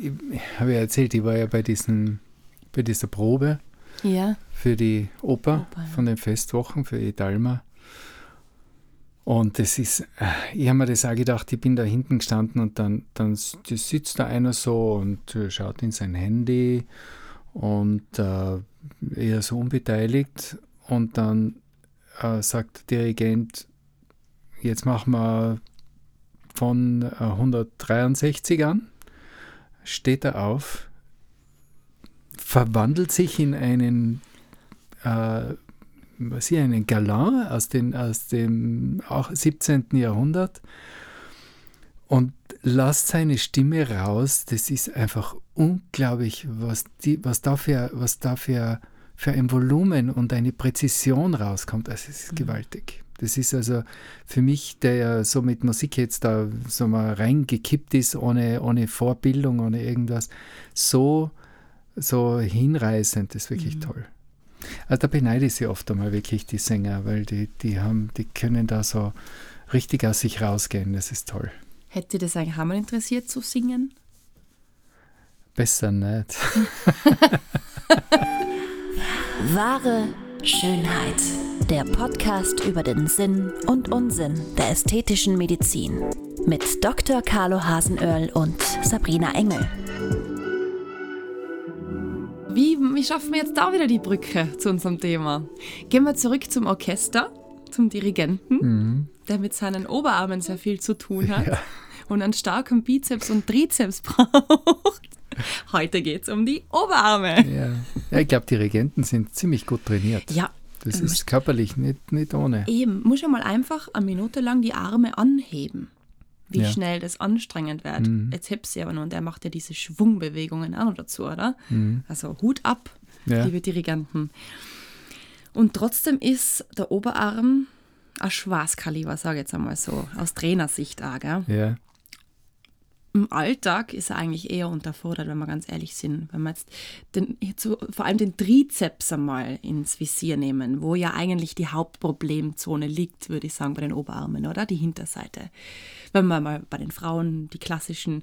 ich, habe ja erzählt, ich war ja bei, diesen, bei dieser Probe Ja. für die Oper, Oper, von den Festwochen für Idalma. Und das ist, äh, ich habe mir das auch gedacht, ich bin da hinten gestanden und dann, dann sitzt da einer so und äh, schaut in sein Handy und äh, eher so unbeteiligt. Und dann äh, sagt der Dirigent, jetzt machen wir von äh, 163 an, steht er auf, verwandelt sich in einen, äh, was hier, einen Galant aus, den, aus dem auch 17. Jahrhundert und lasst seine Stimme raus. Das ist einfach unglaublich, was, die, was da, für, was da für, für ein Volumen und eine Präzision rauskommt. Also es ist gewaltig. Das ist also für mich, der ja so mit Musik jetzt da so mal reingekippt ist, ohne, ohne Vorbildung, ohne irgendwas, so, so hinreißend, das ist wirklich toll. Also da beneide ich sie oft einmal wirklich, die Sänger, weil die, die haben, die können da so richtig aus sich rausgehen, das ist toll. Hätte das eigentlich mal interessiert zu singen? Besser nicht. Wahre Schönheit. Der Podcast über den Sinn und Unsinn der ästhetischen Medizin. Mit Dr. Carlo Hasenöhrl und Sabrina Engel. Wie, wie schaffen wir jetzt da wieder die Brücke zu unserem Thema? Gehen wir zurück zum Orchester, zum Dirigenten, der mit seinen Oberarmen sehr viel zu tun hat und einen starken Bizeps und Trizeps braucht. Heute geht es um die Oberarme. Ja, ja ich glaube, die Regenten sind ziemlich gut trainiert. Ja, Das ist körperlich nicht, nicht ohne. Eben, muss ja mal einfach eine Minute lang die Arme anheben. Wie Ja. schnell das anstrengend wird. Jetzt hebt sie aber nur und der macht ja diese Schwungbewegungen auch noch dazu, oder? Also Hut ab, Ja. liebe Dirigenten. Und trotzdem ist der Oberarm ein Schwarzkaliber, sage ich jetzt einmal so, aus Trainersicht auch. Gell? Ja, Im Alltag ist er eigentlich eher unterfordert, wenn wir ganz ehrlich sind. Wenn wir jetzt den, jetzt so, vor allem den Trizeps einmal ins Visier nehmen, wo ja eigentlich die Hauptproblemzone liegt, würde ich sagen, bei den Oberarmen, oder? Die Hinterseite. Wenn wir mal bei den Frauen die klassischen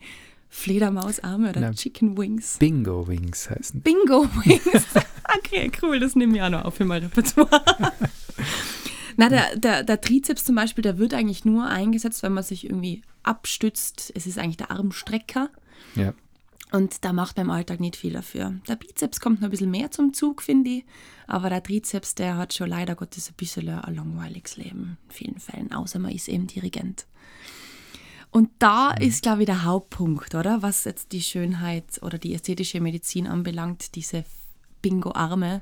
Fledermausarme oder Na, Chicken Wings. Bingo Wings heißen. Bingo Wings. okay, cool, das nehme ich auch noch auf für mein Repertoire. Na, der, der, der Trizeps zum Beispiel, der wird eigentlich nur eingesetzt, wenn man sich irgendwie abstützt. Es ist eigentlich der Armstrecker. Ja. Und da macht man im Alltag nicht viel dafür. Der Bizeps kommt noch ein bisschen mehr zum Zug, finde ich. Aber der Trizeps, der hat schon leider Gottes ein bisschen ein langweiliges Leben in vielen Fällen, außer man ist eben Dirigent. Und da ist, glaube ich, der Hauptpunkt, oder? Was jetzt die Schönheit oder die ästhetische Medizin anbelangt, diese Bingo-Arme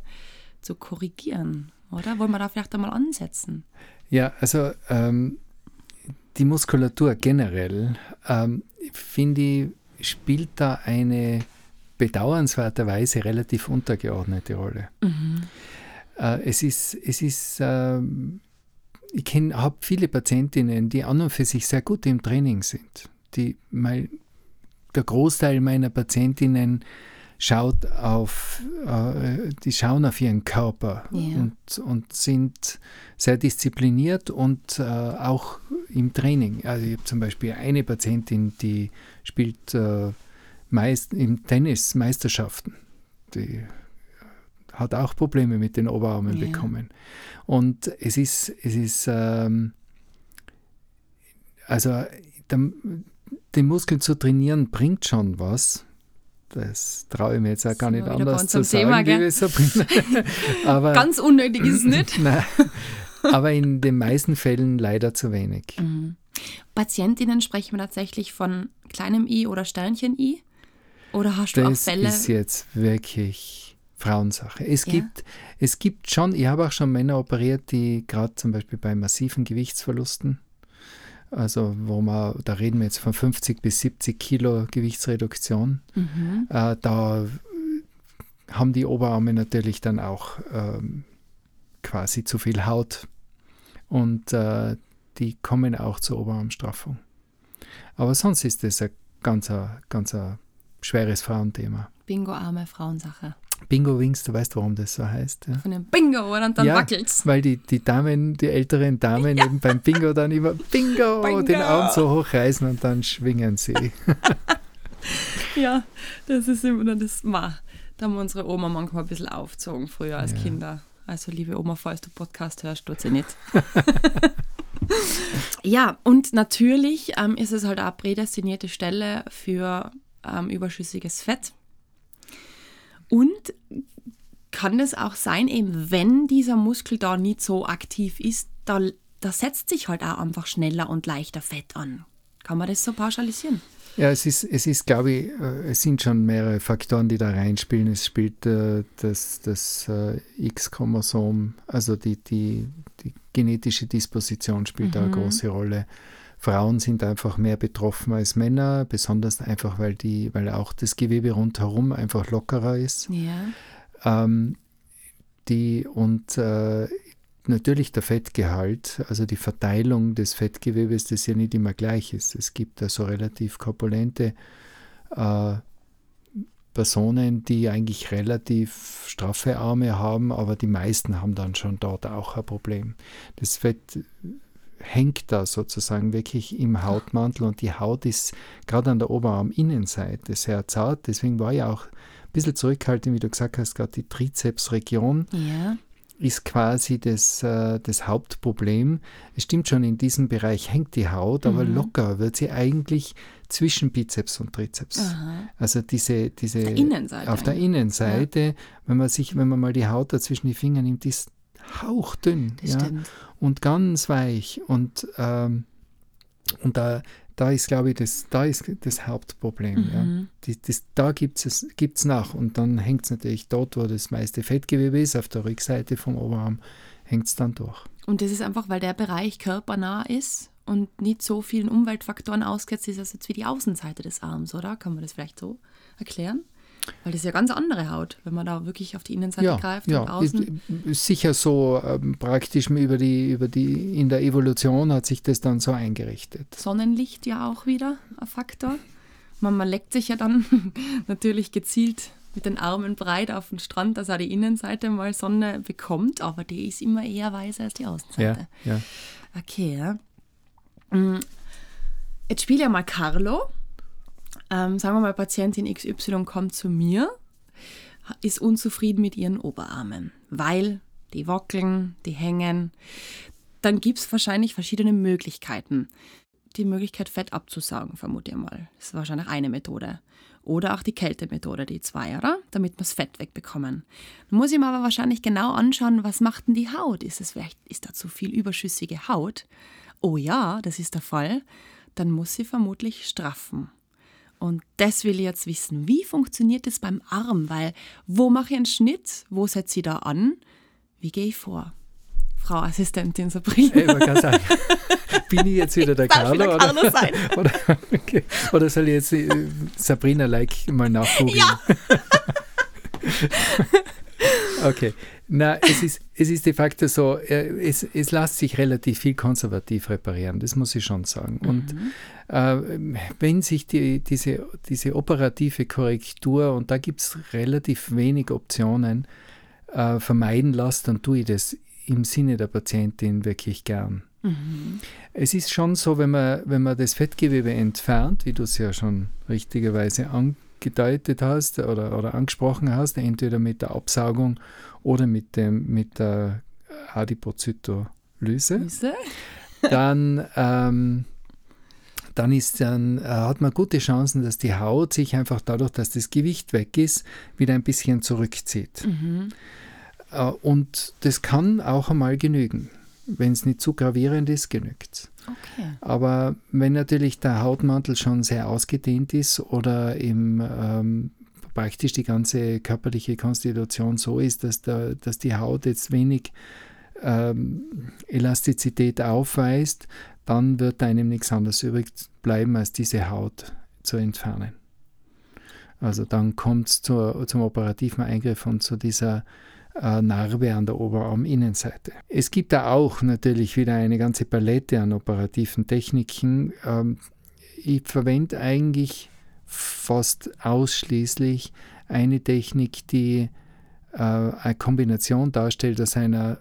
zu korrigieren, oder? Wollen wir da vielleicht einmal ansetzen? Ja, also ähm, die Muskulatur generell, ähm, finde ich, spielt da eine bedauernswerterweise relativ untergeordnete Rolle. Äh, es ist, es ist ähm, ich habe viele Patientinnen, die an und für sich sehr gut im Training sind. Die, mein, der Großteil meiner Patientinnen schaut auf, äh, die schauen auf ihren Körper Ja. und, und sind sehr diszipliniert und äh, auch im Training. Also ich habe zum Beispiel eine Patientin, die spielt äh, meist im Tennis Meisterschaften. Die hat auch Probleme mit den Oberarmen Ja. bekommen. Und es ist, es ist ähm, also der, den Muskeln zu trainieren bringt schon was. Das traue ich mir jetzt auch gar nicht anders zu sagen, Thema, Sabrina. Aber, Ganz unnötig ist es nicht. Nein, aber in den meisten Fällen leider zu wenig. Patientinnen sprechen wir tatsächlich von kleinem i oder Sternchen i? Oder hast du auch Das Fälle? ist jetzt wirklich Frauensache. Es, Ja. gibt, es gibt schon, ich habe auch schon Männer operiert, die gerade zum Beispiel bei massiven Gewichtsverlusten, also wo man, da reden wir jetzt von 50 bis 70 Kilo Gewichtsreduktion, Mhm. äh, da haben die Oberarme natürlich dann auch ähm, quasi zu viel Haut und äh, die kommen auch zur Oberarmstraffung. Aber sonst ist das ein ganz, ganz ein schweres Frauenthema. Bingo-arme Frauensache. Bingo Wings, du weißt, warum das so heißt. Ja? Von dem Bingo und dann ja, wackelt's. weil die, die Damen, die älteren Damen eben beim Bingo dann immer Bingo, Bingo. den Arm so hochreißen und dann schwingen sie. ja, das ist immer das, ma, da haben wir unsere Oma manchmal ein bisschen aufgezogen früher als Ja. Kinder. Also liebe Oma, falls du Podcast hörst, tut sie nicht. ja, und natürlich ähm, ist es halt auch prädestinierte Stelle für ähm, überschüssiges Fett. Und kann es auch sein, eben wenn dieser Muskel da nicht so aktiv ist, da, da setzt sich halt auch einfach schneller und leichter Fett an. Kann man das so pauschalisieren? Ja, es ist, es ist, glaube ich, äh, es sind schon mehrere Faktoren, die da reinspielen. Es spielt äh, das, das äh, X-Chromosom, also die, die, die genetische Disposition spielt da eine große Rolle. Frauen sind einfach mehr betroffen als Männer, besonders einfach, weil, die, weil auch das Gewebe rundherum einfach lockerer ist. Ja. Ähm, die und äh, natürlich der Fettgehalt, also die Verteilung des Fettgewebes, das ja nicht immer gleich ist. Es gibt da so relativ korpulente äh, Personen, die eigentlich relativ straffe Arme haben, aber die meisten haben dann schon dort auch ein Problem. Das Fett hängt da sozusagen wirklich im Hautmantel und die Haut ist gerade an der Oberarminnenseite sehr zart. Deswegen war ja auch ein bisschen zurückhaltend, wie du gesagt hast, gerade die Trizepsregion Ja. ist quasi das, äh, das Hauptproblem. Es stimmt schon, in diesem Bereich hängt die Haut, aber Mhm. locker wird sie eigentlich zwischen Bizeps und Trizeps. Aha. Also diese, diese Der Innenseite auf der. Innenseite, wenn man sich, wenn man mal die Haut dazwischen die Finger nimmt, ist hauchdünn Das ja, stimmt. und ganz weich. Und, ähm, und da, da ist, glaube ich, das, da ist das Hauptproblem. Ja. Mhm. Die, das, da gibt es gibt's nach. Und dann hängt es natürlich dort, wo das meiste Fettgewebe ist, auf der Rückseite vom Oberarm, hängt es dann durch. Und das ist einfach, weil der Bereich körpernah ist und nicht so vielen Umweltfaktoren ausgesetzt ist, als jetzt wie die Außenseite des Arms, oder? Kann man das vielleicht so erklären? Weil das ist ja ganz andere Haut, wenn man da wirklich auf die Innenseite ja, greift und ja ist, außen. ist sicher so ähm, praktisch über die, über die, in der Evolution hat sich das dann so eingerichtet. Sonnenlicht ja auch wieder ein Faktor. Man, man leckt sich ja dann natürlich gezielt mit den Armen breit auf den Strand, dass auch die Innenseite mal Sonne bekommt, aber die ist immer eher weißer als die Außenseite. Ja, ja. Okay, ja. Mm, Jetzt spiele ja mal Carlo. Ähm, sagen wir mal, Patientin XY kommt zu mir, ist unzufrieden mit ihren Oberarmen, weil die wackeln, die hängen. Dann gibt es wahrscheinlich verschiedene Möglichkeiten. Die Möglichkeit, Fett abzusaugen, vermute ich mal. Das ist wahrscheinlich eine Methode. Oder auch die Kältemethode, die Zweier, damit wir das Fett wegbekommen. Dann muss ich mir aber wahrscheinlich genau anschauen, was macht denn die Haut? Ist es vielleicht, ist da zu viel überschüssige Haut? Oh ja, das ist der Fall. Dann muss sie vermutlich straffen. Und das will ich jetzt wissen. Wie funktioniert das beim Arm? Weil, wo mache ich einen Schnitt? Wo setze ich da an? Wie gehe ich vor? Frau Assistentin Sabrina. Ich wollte gerade sagen, bin ich jetzt wieder der Carlo? wieder Oder, Carlo sein. oder, okay. oder soll ich jetzt äh, Sabrina like mal nachgucken? Ja. Okay. Na, es ist, es ist de facto so, äh, es, es lässt sich relativ viel konservativ reparieren, das muss ich schon sagen. Und äh, wenn sich die, diese, diese operative Korrektur, und da gibt es relativ wenig Optionen, äh, vermeiden lässt, dann tue ich das im Sinne der Patientin wirklich gern. Es ist schon so, wenn man, wenn man das Fettgewebe entfernt, wie du es ja schon richtigerweise angedeutet hast oder, oder angesprochen hast, entweder mit der Absaugung oder mit, dem, mit der Adipozytolyse, Süße. dann, ähm, dann, ist dann äh, hat man gute Chancen, dass die Haut sich einfach dadurch, dass das Gewicht weg ist, wieder ein bisschen zurückzieht. Äh, und das kann auch einmal genügen. Wenn es nicht zu gravierend ist, genügt Okay. aber wenn natürlich der Hautmantel schon sehr ausgedehnt ist oder im, ähm, praktisch die ganze körperliche Konstitution so ist, dass, der, dass die Haut jetzt wenig ähm, Elastizität aufweist, dann wird einem nichts anderes übrig bleiben, als diese Haut zu entfernen. Also dann kommt es zum operativen Eingriff und zu dieser Narbe an der Oberarminnenseite. Es gibt da auch natürlich wieder eine ganze Palette an operativen Techniken. Ähm, ich verwende eigentlich fast ausschließlich eine Technik, die äh, eine Kombination darstellt aus einer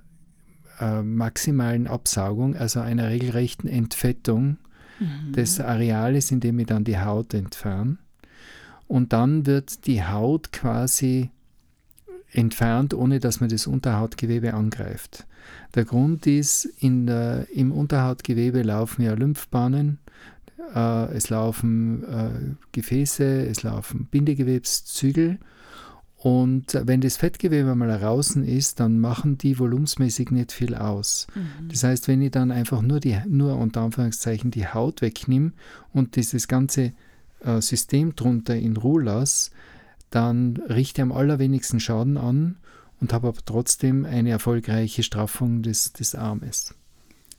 äh, maximalen Absaugung, also einer regelrechten Entfettung des Areales, in dem ich dann die Haut entferne. und dann wird die Haut quasi entfernt, ohne dass man das Unterhautgewebe angreift. Der Grund ist, in der, im Unterhautgewebe laufen ja Lymphbahnen, äh, es laufen äh, Gefäße, es laufen Bindegewebszügel und wenn das Fettgewebe mal draußen ist, dann machen die volumensmäßig nicht viel aus. Mhm. Das heißt, wenn ich dann einfach nur, die, nur unter Anführungszeichen die Haut wegnehme und dieses ganze äh, System drunter in Ruhe lasse, dann richte ich am allerwenigsten Schaden an und habe aber trotzdem eine erfolgreiche Straffung des, des Armes.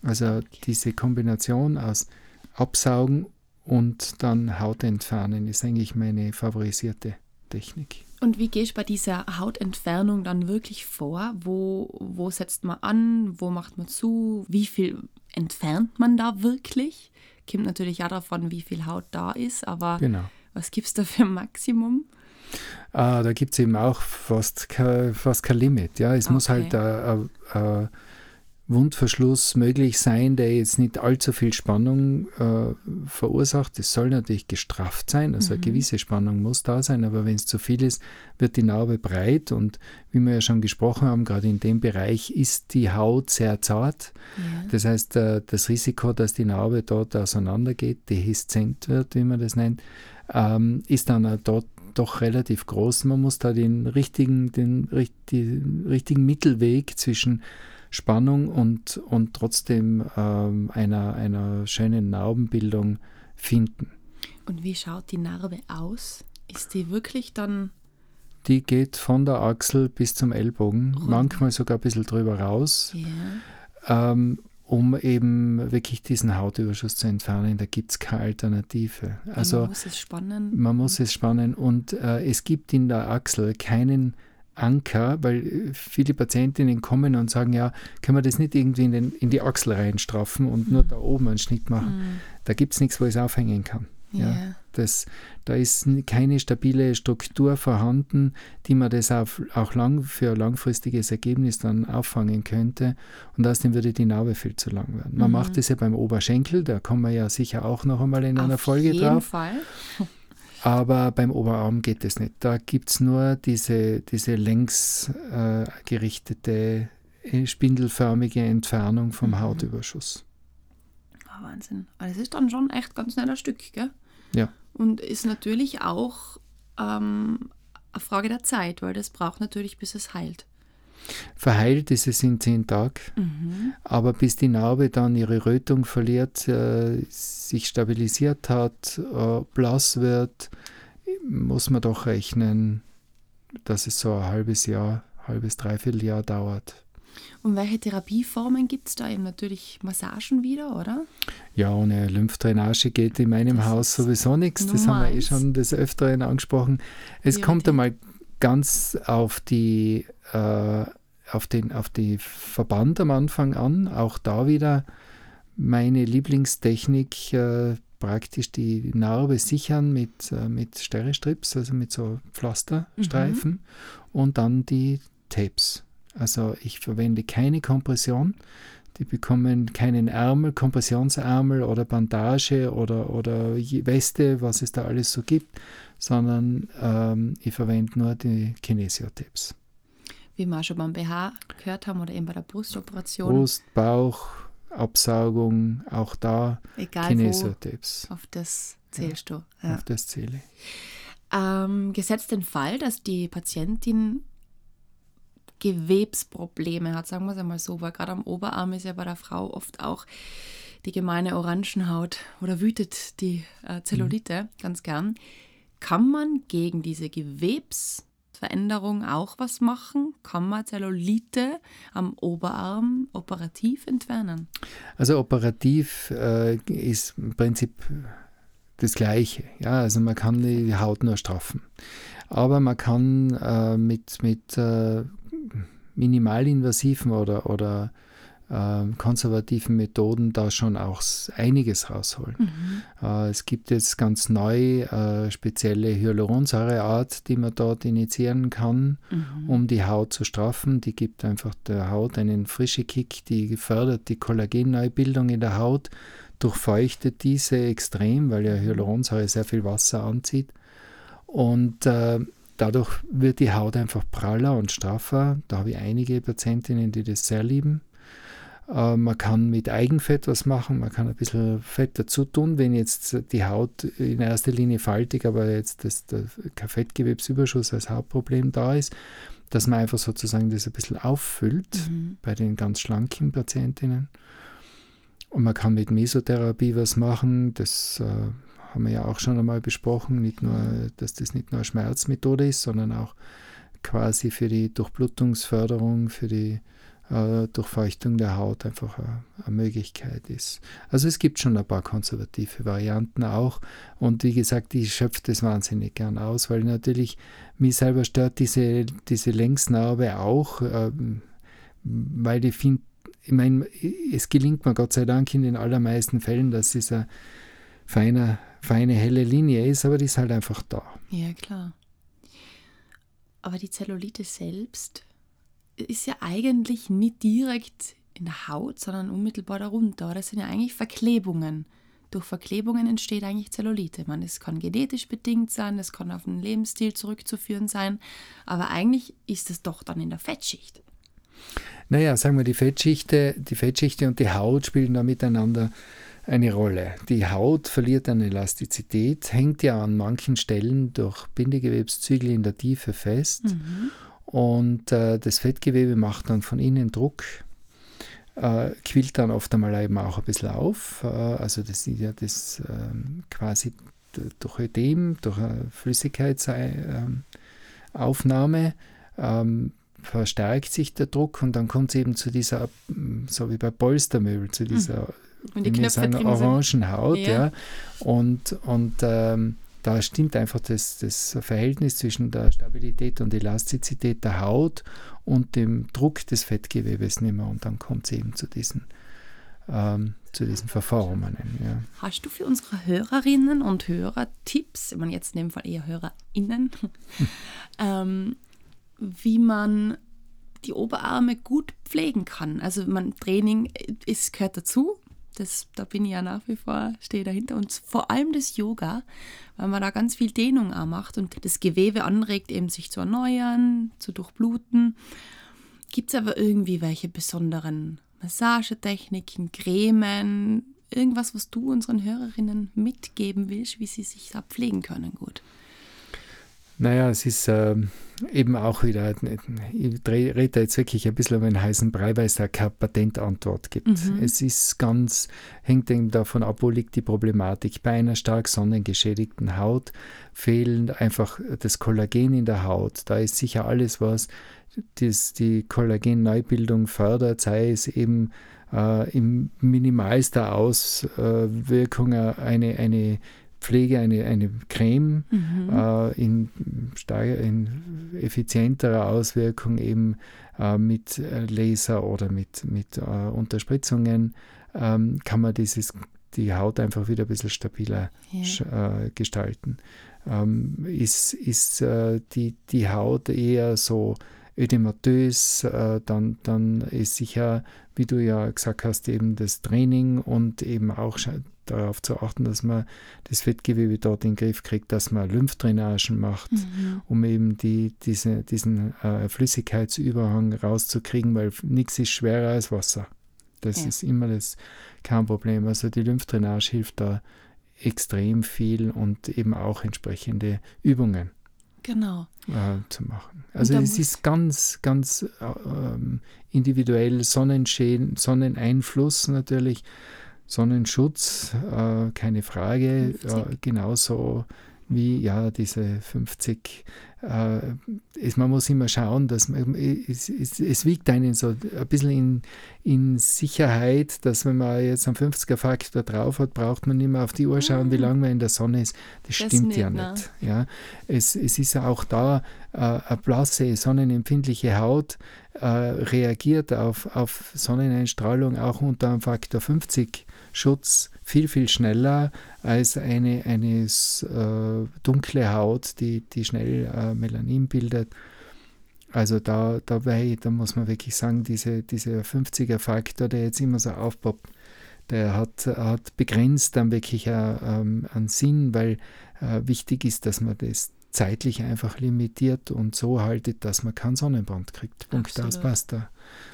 Also diese Kombination aus Absaugen und dann Haut entfernen ist eigentlich meine favorisierte Technik. Und wie gehst du bei dieser Hautentfernung dann wirklich vor? Wo, wo setzt man an? Wo macht man zu? Wie viel entfernt man da wirklich? Kommt natürlich auch davon, wie viel Haut da ist, aber genau. was gibt es da für ein Maximum? Ah, da gibt es eben auch fast kein, fast kein Limit. Ja. Es okay. muss halt ein äh, äh, Wundverschluss möglich sein, der jetzt nicht allzu viel Spannung äh, verursacht. Es soll natürlich gestrafft sein, also mhm. eine gewisse Spannung muss da sein, aber wenn es zu viel ist, wird die Narbe breit und wie wir ja schon gesprochen haben, gerade in dem Bereich ist die Haut sehr zart. Ja. Das heißt, äh, das Risiko, dass die Narbe dort auseinandergeht, deheszent wird, wie man das nennt, ähm, ist dann dort doch relativ groß. Man muss da den richtigen, den, den richtigen Mittelweg zwischen Spannung und, und trotzdem ähm, einer, einer schönen Narbenbildung finden. Und wie schaut die Narbe aus? Ist die wirklich dann. Die geht von der Achsel bis zum Ellbogen, Rund. manchmal sogar ein bisschen drüber raus, yeah. ähm, um eben wirklich diesen Hautüberschuss zu entfernen. Da gibt es keine Alternative. Also, man muss es spannen. Man muss es spannen und äh, es gibt in der Achsel keinen Anker, weil viele Patientinnen kommen und sagen, ja, können wir das nicht irgendwie in, den, in die Achsel reinstraffen und nur da oben einen Schnitt machen. Mhm. Da gibt es nichts, wo ich es aufhängen kann. Ja, yeah. Das, da ist keine stabile Struktur vorhanden, die man das auch, auch lang für ein langfristiges Ergebnis dann auffangen könnte. Und außerdem würde die Narbe viel zu lang werden. Man mhm. macht das ja beim Oberschenkel, da kommen wir ja sicher auch noch einmal in einer Auf Folge drauf. Auf jeden Fall. Aber beim Oberarm geht es nicht. Da gibt es nur diese, diese längs äh, gerichtete, äh, spindelförmige Entfernung vom mhm. Hautüberschuss. Oh, Wahnsinn. Also das ist dann schon echt ganz schneller Stück, gell? Ja. Und ist natürlich auch ähm, eine Frage der Zeit, weil das braucht natürlich, bis es heilt. Verheilt ist es in zehn Tagen, mhm. aber bis die Narbe dann ihre Rötung verliert, äh, sich stabilisiert hat, äh, blass wird, muss man doch rechnen, dass es so ein halbes Jahr, halbes, dreiviertel Jahr dauert. Und welche Therapieformen gibt es da? Eben natürlich Massagen wieder, oder? Ja, ohne Lymphdrainage geht in meinem das Haus sowieso nichts. Das haben wir eh schon des Öfteren angesprochen. Es ja, kommt einmal ganz auf die, äh, auf, den, auf die Verband am Anfang an. Auch da wieder meine Lieblingstechnik, äh, praktisch die Narbe sichern mit, äh, mit Sterrestrips, also mit so Pflasterstreifen mhm. und dann die Tapes. Also ich verwende keine Kompression. Die bekommen keinen Ärmel, Kompressionsärmel oder Bandage oder, oder Weste, was es da alles so gibt, sondern ähm, ich verwende nur die Kinesiotapes. Wie wir schon beim BH gehört haben oder eben bei der Brustoperation. Brust, Bauch, Absaugung, auch da. Wo, auf das zählst ja, du. Ja. Auf das zähle ich. Ähm, gesetzt den Fall, dass die Patientin Gewebsprobleme hat, sagen wir es einmal so, weil gerade am Oberarm ist ja bei der Frau oft auch die gemeine Orangenhaut oder wütet die äh, Zellulite mhm. ganz gern. Kann man gegen diese Gewebsveränderung auch was machen? Kann man Zellulite am Oberarm operativ entfernen? Also operativ äh, ist im Prinzip das Gleiche. Ja, also man kann die Haut nur straffen. Aber man kann äh, mit, mit äh, minimalinvasiven oder, oder äh, konservativen Methoden da schon auch einiges rausholen. Mhm. Äh, es gibt jetzt ganz neu äh, spezielle Hyaluronsäureart, die man dort initiieren kann, mhm. um die Haut zu straffen. Die gibt einfach der Haut einen frischen Kick, die fördert die Kollagenneubildung in der Haut, durchfeuchtet diese extrem, weil ja Hyaluronsäure sehr viel Wasser anzieht Und äh, dadurch wird die Haut einfach praller und straffer. Da habe ich einige Patientinnen, die das sehr lieben. Äh, man kann mit Eigenfett was machen, man kann ein bisschen Fett dazu tun, wenn jetzt die Haut in erster Linie faltig, aber jetzt das, der, kein Fettgewebsüberschuss als Hauptproblem da ist, dass man einfach sozusagen das ein bisschen auffüllt mhm. bei den ganz schlanken Patientinnen. Und man kann mit Mesotherapie was machen, das äh, haben wir ja auch schon einmal besprochen, nicht nur, dass das nicht nur eine Schmerzmethode ist, sondern auch quasi für die Durchblutungsförderung, für die äh, Durchfeuchtung der Haut einfach eine, eine, Möglichkeit ist. Also es gibt schon ein paar konservative Varianten auch und wie gesagt, ich schöpfe das wahnsinnig gern aus, weil natürlich mich selber stört diese, diese Längsnarbe auch, äh, weil ich finde, ich meine, es gelingt mir Gott sei Dank in den allermeisten Fällen, dass dieser feine, feine helle Linie ist, aber die ist halt einfach da. Ja, klar. Aber die Zellulite selbst ist ja eigentlich nicht direkt in der Haut, sondern unmittelbar darunter. Das sind ja eigentlich Verklebungen. Durch Verklebungen entsteht eigentlich Zellulite. Man, es kann genetisch bedingt sein, es kann auf einen Lebensstil zurückzuführen sein, aber eigentlich ist es doch dann in der Fettschicht. Naja, sagen wir, die Fettschichte, die Fettschichte und die Haut spielen da miteinander eine Rolle. Die Haut verliert an Elastizität, hängt ja an manchen Stellen durch Bindegewebszügel in der Tiefe fest. Mhm. Und äh, das Fettgewebe macht dann von innen Druck, äh, quillt dann oft einmal eben auch ein bisschen auf. Äh, also das ist ja das ähm, quasi durch Ödem, durch eine Flüssigkeitsaufnahme ähm, verstärkt sich der Druck und dann kommt es eben zu dieser, so wie bei Polstermöbel, zu dieser und die Knöpfe sagen, Orangenhaut. Ja. ja. Und, und ähm, da stimmt einfach das, das Verhältnis zwischen der Stabilität und Elastizität der Haut und dem Druck des Fettgewebes nicht mehr. Und dann kommt es eben zu diesen, ähm, zu diesen Verformungen. Ja. Hast du für unsere Hörerinnen und Hörer Tipps, ich meine jetzt in dem Fall eher HörerInnen, ähm, wie man die Oberarme gut pflegen kann? Also man Training ist, gehört dazu, das, da bin ich ja nach wie vor, stehe dahinter. Und vor allem das Yoga, weil man da ganz viel Dehnung auch macht und das Gewebe anregt, eben sich zu erneuern, zu durchbluten. Gibt es aber irgendwie welche besonderen Massagetechniken, Cremen, irgendwas, was du unseren Hörerinnen mitgeben willst, wie sie sich da pflegen können gut? Naja, es ist äh, eben auch wieder, ich rede jetzt wirklich ein bisschen um einen heißen Brei, weil es da keine Patentantwort gibt. Mhm. Es ist ganz, hängt eben davon ab, wo liegt die Problematik. Bei einer stark sonnengeschädigten Haut fehlt einfach das Kollagen in der Haut. Da ist sicher alles, was das, die Kollagenneubildung fördert, sei es eben äh, im minimalster Auswirkung eine, eine Pflege eine, eine Creme mhm. äh, in, in, effizienterer Auswirkung eben äh, mit äh, Laser oder mit, mit äh, Unterspritzungen ähm, kann man dieses, die Haut einfach wieder ein bisschen stabiler ja. Äh, gestalten. Ähm, ist ist äh, die, die Haut eher so ödematös, dann, dann ist sicher, wie du ja gesagt hast, eben das Training und eben auch darauf zu achten, dass man das Fettgewebe dort in den Griff kriegt, dass man Lymphdrainagen macht, mhm. um eben die, diese, diesen äh, Flüssigkeitsüberhang rauszukriegen, weil nichts ist schwerer als Wasser. Das ja. ist immer das kein Problem. Also die Lymphdrainage hilft da extrem viel und eben auch entsprechende Übungen genau. äh, zu machen. Also es ist ganz, ganz äh, ähm, individuell Sonnenschäden, Sonneneinfluss natürlich Sonnenschutz, äh, keine Frage, äh, genauso wie ja diese 50. Äh, ist, man muss immer schauen, dass man, es, es, es, wiegt einen so ein bisschen in, in Sicherheit, dass wenn man jetzt einen 50er-Faktor drauf hat, braucht man nicht mehr auf die Uhr schauen, wie ah. lange man in der Sonne ist. Das, das stimmt nicht, ja ne? nicht. Ja. Es, es ist auch da äh, eine blasse, sonnenempfindliche Haut äh, reagiert auf, auf Sonneneinstrahlung auch unter einem Faktor 50 Schutz viel, viel schneller als eine, eine äh, dunkle Haut, die, die schnell äh, Melanin bildet. Also da, dabei, da muss man wirklich sagen, diese, dieser 50er-Faktor, der jetzt immer so aufpoppt, der hat, hat begrenzt dann wirklich äh, ähm, einen Sinn, weil äh, wichtig ist, dass man das, zeitlich einfach limitiert und so haltet, dass man keinen Sonnenbrand kriegt. Punkt aus, basta.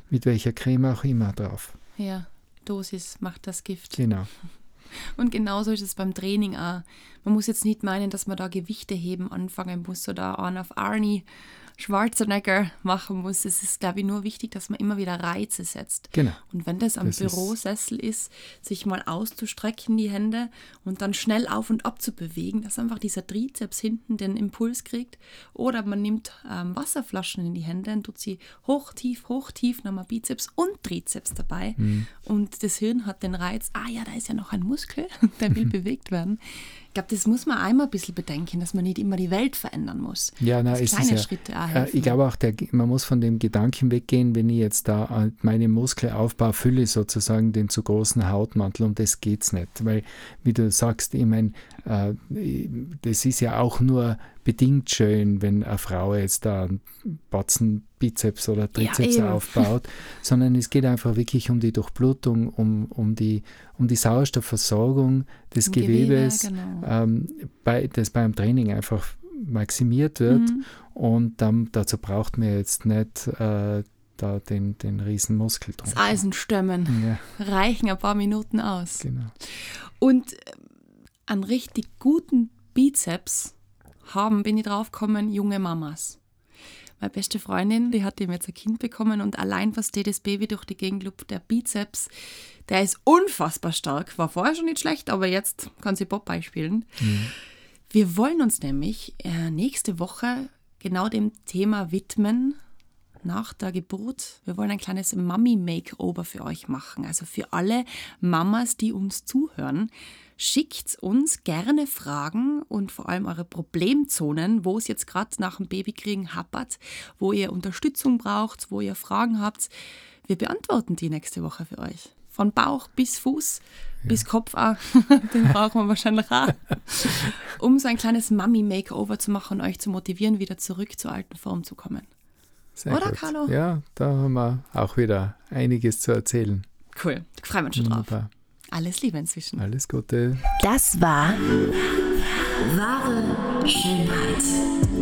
Mit welcher Creme auch immer drauf. Ja, Dosis macht das Gift. Genau. Und genauso ist es beim Training auch. Man muss jetzt nicht meinen, dass man da Gewichte heben anfangen muss oder an auf Arnie Schwarzenegger machen muss. Es ist, glaube ich, nur wichtig, dass man immer wieder Reize setzt. Genau. Und wenn das am das Bürosessel ist, sich mal auszustrecken, die Hände und dann schnell auf und ab zu bewegen, dass einfach dieser Trizeps hinten den Impuls kriegt. Oder man nimmt ähm, Wasserflaschen in die Hände und tut sie hoch, tief, hoch, tief, nochmal Bizeps und Trizeps dabei. Mhm. Und das Hirn hat den Reiz, ah ja, da ist ja noch ein Muskel, der will bewegt werden. Ich glaube, das muss man einmal ein bisschen bedenken, dass man nicht immer die Welt verändern muss. Ja, na, ist kleine ja, Schritte auch äh, Ich glaube auch, der, man muss von dem Gedanken weggehen, wenn ich jetzt da äh, meine Muskelaufbau fülle, sozusagen den zu großen Hautmantel, um das geht es nicht. Weil, wie du sagst, ich meine, das ist ja auch nur bedingt schön, wenn eine Frau jetzt da einen Batzen Bizeps oder Trizeps ja, aufbaut, sondern es geht einfach wirklich um die Durchblutung, um, um, die, um die Sauerstoffversorgung des um Gewebes, Gewebe, genau. ähm, bei, das beim Training einfach maximiert wird. Mhm. Und dann, dazu braucht man jetzt nicht äh, da den, den riesen Muskel drum. Das Eisenstemmen ja. reichen ein paar Minuten aus. Genau. Und äh, einen richtig guten Bizeps haben, bin ich drauf gekommen, junge Mamas. Meine beste Freundin, die hat ihm jetzt ein Kind bekommen und allein was das Baby durch die Gegend lupft, der Bizeps, der ist unfassbar stark. War vorher schon nicht schlecht, aber jetzt kann sie Popeye spielen. Mhm. Wir wollen uns nämlich äh, nächste Woche genau dem Thema widmen, nach der Geburt. Wir wollen ein kleines Mummy-Makeover für euch machen. Also für alle Mamas, die uns zuhören. Schickt uns gerne Fragen und vor allem eure Problemzonen, wo es jetzt gerade nach dem Babykriegen happert, wo ihr Unterstützung braucht, wo ihr Fragen habt. Wir beantworten die nächste Woche für euch. Von Bauch bis Fuß ja. bis Kopf auch. Den brauchen wir wahrscheinlich auch. Um so ein kleines Mummy-Makeover zu machen und euch zu motivieren, wieder zurück zur alten Form zu kommen. Sehr Oder, gut. Carlo? Ja, da haben wir auch wieder einiges zu erzählen. Cool, freuen wir uns schon Wunderbar. drauf. Alles Liebe inzwischen. Alles Gute. Das war wahre Schönheit.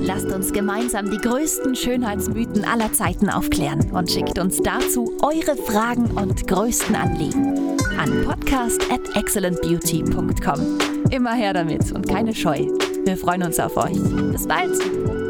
Lasst uns gemeinsam die größten Schönheitsmythen aller Zeiten aufklären und schickt uns dazu eure Fragen und größten Anliegen an podcast at excellentbeauty.com. Immer her damit und keine Scheu. Wir freuen uns auf euch. Bis bald.